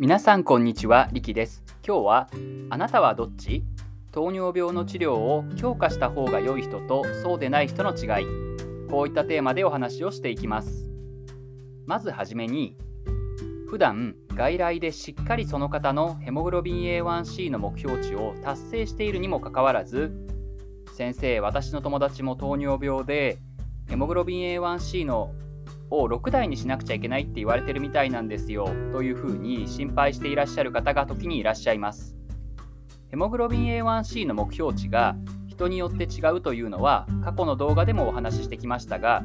皆さんこんにちは、リキです。今日はあなたはどっち？糖尿病の治療を強化した方が良い人とそうでない人の違い。こういったテーマでお話をしていきます。まずはじめに普段外来でしっかりその方のヘモグロビン A1C の目標値を達成しているにもかかわらず先生私の友達も糖尿病でヘモグロビン A1C のを6台にしなくちゃいけないって言われてるみたいなんですよというふうに心配していらっしゃる方が時にいらっしゃいます。ヘモグロビン A1C の目標値が人によって違うというのは過去の動画でもお話ししてきましたが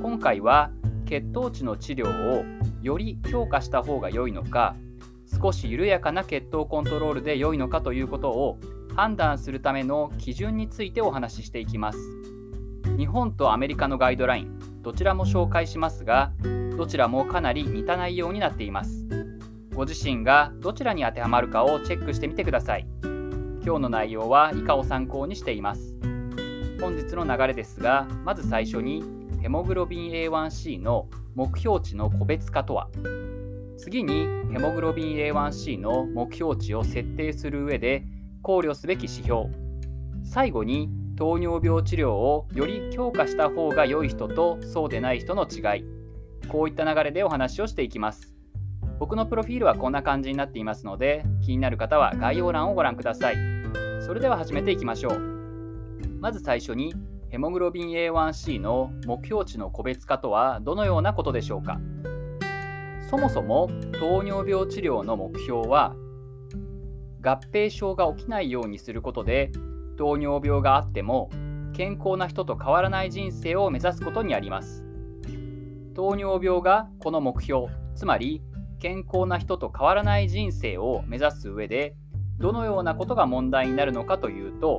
今回は血糖値の治療をより強化した方が良いのか少し緩やかな血糖コントロールで良いのかということを判断するための基準についてお話ししていきます。日本とアメリカのガイドラインどちらも紹介しますがどちらもかなり似た内容になっています。ご自身がどちらに当てはまるかをチェックしてみてください。今日の内容は以下を参考にしています。本日の流れですがまず最初にヘモグロビン A1C の目標値の個別化とは。次にヘモグロビン A1C の目標値を設定する上で考慮すべき指標。最後に糖尿病治療をより強化した方が良い人とそうでない人の違い。こういった流れでお話をしていきます。僕のプロフィールはこんな感じになっていますので気になる方は概要欄をご覧ください。それでは始めていきましょう。まず最初にヘモグロビン A1C の目標値の個別化とはどのようなことでしょうか。そもそも糖尿病治療の目標は合併症が起きないようにすることで糖尿病があっても健康な人と変わらない人生を目指すことにあります。糖尿病がこの目標つまり健康な人と変わらない人生を目指す上でどのようなことが問題になるのかというと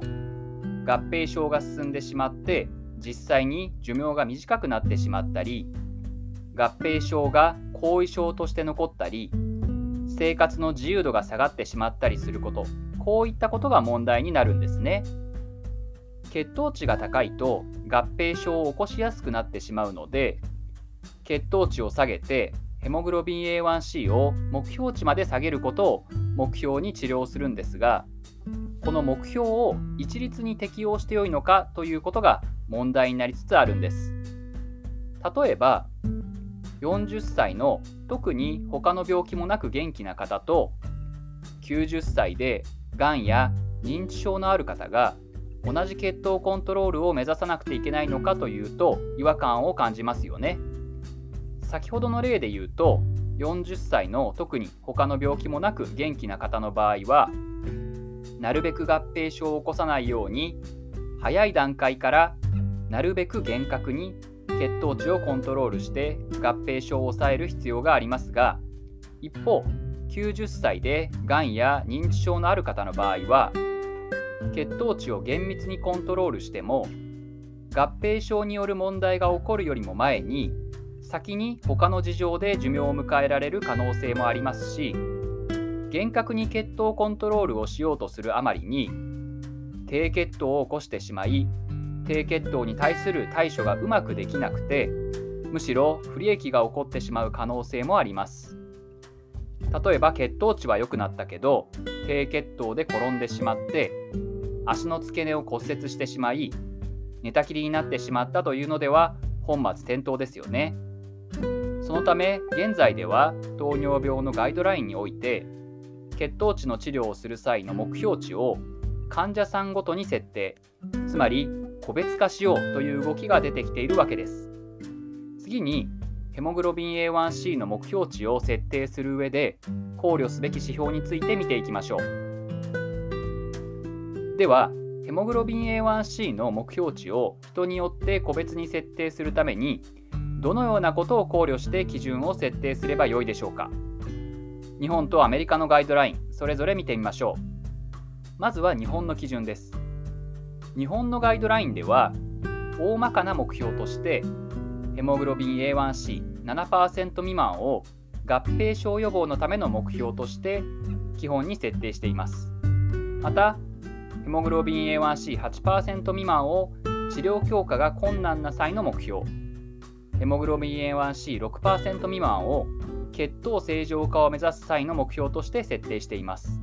合併症が進んでしまって実際に寿命が短くなってしまったり合併症が後遺症として残ったり生活の自由度が下がってしまったりすること。こういったことが問題になるんですね。血糖値が高いと合併症を起こしやすくなってしまうので血糖値を下げてヘモグロビン A1C を目標値まで下げることを目標に治療するんですがこの目標を一律に適用してよいのかということが問題になりつつあるんです。例えば40歳の特に他の病気もなく元気な方と90歳でがんや認知症のある方が同じ血糖コントロールを目指さなくていけないのかというと違和感を感じますよね。先ほどの例で言うと40歳の特に他の病気もなく元気な方の場合はなるべく合併症を起こさないように早い段階からなるべく厳格に血糖値をコントロールして合併症を抑える必要がありますが一方90歳でがんや認知症のある方の場合は血糖値を厳密にコントロールしても合併症による問題が起こるよりも前に先に他の事情で寿命を迎えられる可能性もありますし厳格に血糖コントロールをしようとするあまりに低血糖を起こしてしまい低血糖に対する対処がうまくできなくてむしろ不利益が起こってしまう可能性もあります。例えば血糖値は良くなったけど低血糖で転んでしまって足の付け根を骨折してしまい寝たきりになってしまったというのでは本末転倒ですよね。そのため現在では糖尿病のガイドラインにおいて血糖値の治療をする際の目標値を患者さんごとに設定つまり個別化しようという動きが出てきているわけです次にヘモグロビン A1C の目標値を設定する上で考慮すべき指標について見ていきましょう。ではヘモグロビン A1C の目標値を人によって個別に設定するためにどのようなことを考慮して基準を設定すればよいでしょうか。日本とアメリカのガイドラインそれぞれ見てみましょう。まずは日本の基準です。日本のガイドラインでは大まかな目標としてヘモグロビン7%未満を合併症予防のための目標として基本に設定しています。またヘモグロビン A1C8% 未満を治療強化が困難な際の目標。ヘモグロビン A1C6% 未満を血糖正常化を目指す際の目標として設定しています。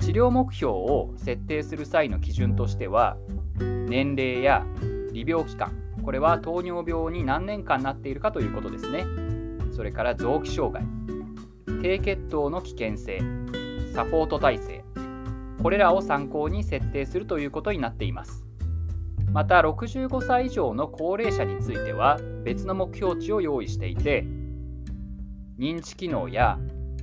治療目標を設定する際の基準としては年齢や利病期間これは糖尿病に何年間なっているかということですね。それから臓器障害低血糖の危険性サポート体制これらを参考に設定するということになっています。また65歳以上の高齢者については別の目標値を用意していて認知機能や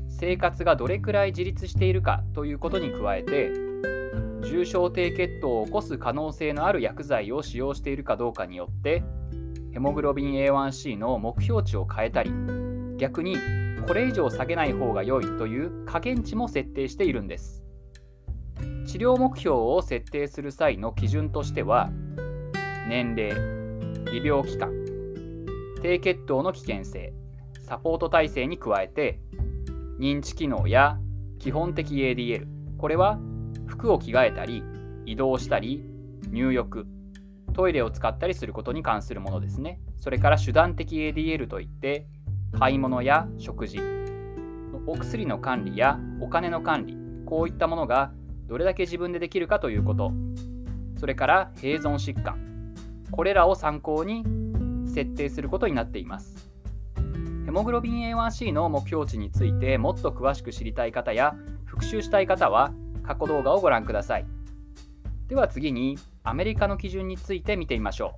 生活がどれくらい自立しているかということに加えて重症低血糖を起こす可能性のある薬剤を使用しているかどうかによってヘモグロビン A1C の目標値を変えたり逆にこれ以上下げない方が良いという加減値も設定しているんです。治療目標を設定する際の基準としては年齢利病期間低血糖の危険性サポート体制に加えて認知機能や基本的 ADL これは服を着替えたり移動したり入浴トイレを使ったりすることに関するものですね。それから手段的 ADL といって買い物や食事お薬の管理やお金の管理こういったものがどれだけ自分でできるかということ。それから併存疾患。これらを参考に設定することになっています。ヘモグロビン A1C の目標値についてもっと詳しく知りたい方や復習したい方は過去動画をご覧ください。では次にアメリカの基準について見てみましょ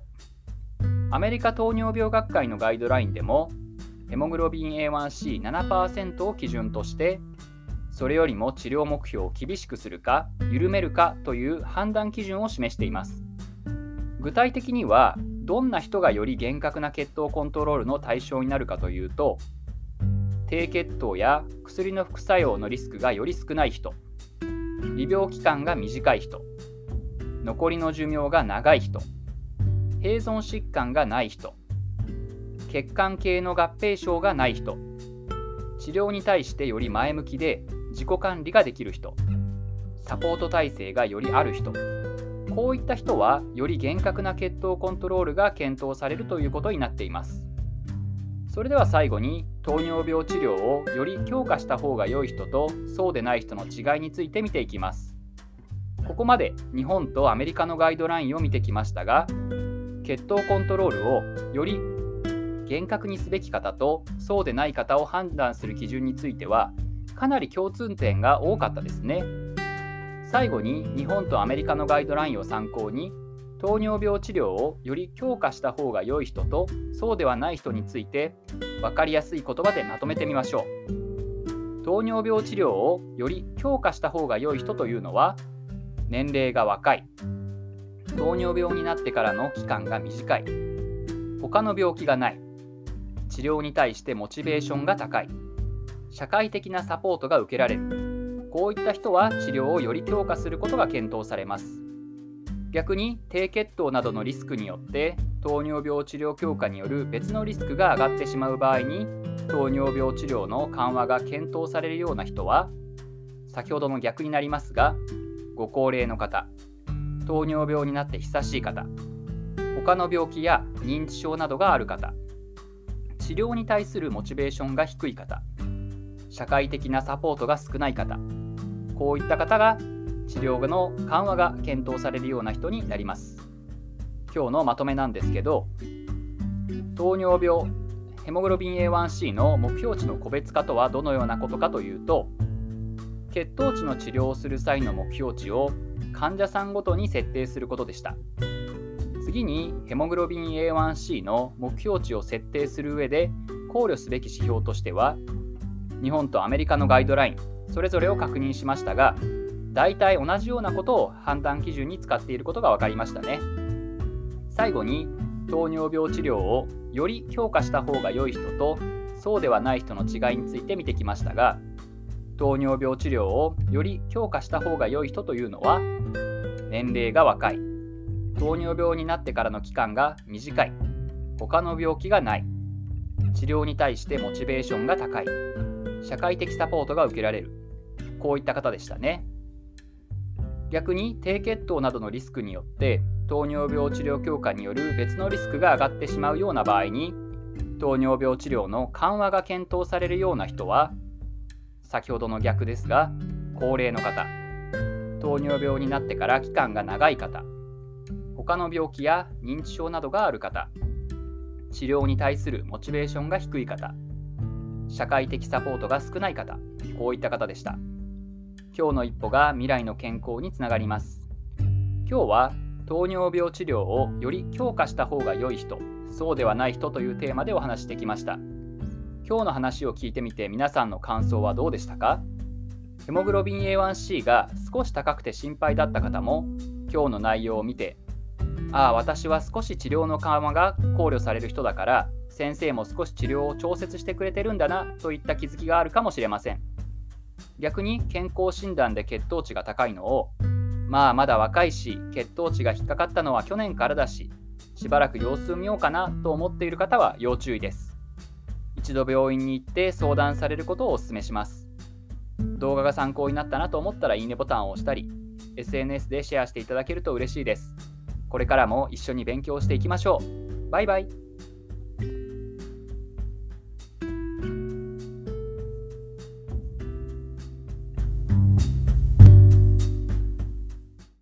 う。アメリカ糖尿病学会のガイドラインでもヘモグロビン A1C7% を基準としてそれよりも治療目標を厳しくするか緩めるかという判断基準を示しています。具体的にはどんな人がより厳格な血糖コントロールの対象になるかというと低血糖や薬の副作用のリスクがより少ない人利病期間が短い人。残りの寿命が長い人。併存疾患がない人。血管系の合併症がない人。治療に対してより前向きで自己管理ができる人。サポート体制がよりある人。こういった人はより厳格な血糖コントロールが検討されるということになっています。それでは最後に糖尿病治療をより強化した方が良い人とそうでない人の違いについて見ていきます。ここまで日本とアメリカのガイドラインを見てきましたが血糖コントロールをより厳格にすべき方とそうでない方を判断する基準についてはかなり共通点が多かったですね。最後に日本とアメリカのガイドラインを参考に糖尿病治療をより強化した方が良い人とそうではない人について分かりやすい言葉でまとめてみましょう。糖尿病治療をより強化した方が良い人というのは年齢が若い糖尿病になってからの期間が短い他の病気がない治療に対してモチベーションが高い社会的なサポートが受けられるこういった人は治療をより強化することが検討されます。逆に低血糖などのリスクによって糖尿病治療強化による別のリスクが上がってしまう場合に糖尿病治療の緩和が検討されるような人は先ほどの逆になりますがご高齢の方糖尿病になって久しい方他の病気や認知症などがある方治療に対するモチベーションが低い方社会的なサポートが少ない方こういった方が治療の緩和が検討されるような人になります。今日のまとめなんですけど糖尿病ヘモグロビン A1C の目標値の個別化とはどのようなことかというと血糖値の治療をする際の目標値を患者さんごとに設定することでした。次にヘモグロビン A1C の目標値を設定する上で考慮すべき指標としては日本とアメリカのガイドラインそれぞれを確認しましたが大体同じようなことを判断基準に使っていることが分かりましたね。最後に糖尿病治療をより強化した方が良い人とそうではない人の違いについて見てきましたが糖尿病治療をより強化した方が良い人というのは年齢が若い。糖尿病になってからの期間が短い。他の病気がない。治療に対してモチベーションが高い。社会的サポートが受けられる。こういった方でしたね。逆に低血糖などのリスクによって糖尿病治療強化による別のリスクが上がってしまうような場合に糖尿病治療の緩和が検討されるような人は先ほどの逆ですが高齢の方糖尿病になってから期間が長い方他の病気や認知症などがある方治療に対するモチベーションが低い方社会的サポートが少ない方こういった方でした。今日の一歩が未来の健康につながります。今日は糖尿病治療をより強化した方が良い人そうではない人というテーマでお話してきました。今日の話を聞いてみて皆さんの感想はどうでしたか？ヘモグロビン A1C が少し高くて心配だった方も今日の内容を見てああ私は少し治療の緩和が考慮される人だから先生も少し治療を調節してくれてるんだなといった気づきがあるかもしれません。逆に健康診断で血糖値が高いのをまあまだ若いし血糖値が引っかかったのは去年からだししばらく様子を見ようかなと思っている方は要注意です。一度病院に行って相談されることをお勧めします。動画が参考になったなと思ったらいいねボタンを押したり SNS でシェアしていただけると嬉しいです。これからも一緒に勉強していきましょう。バイバイ。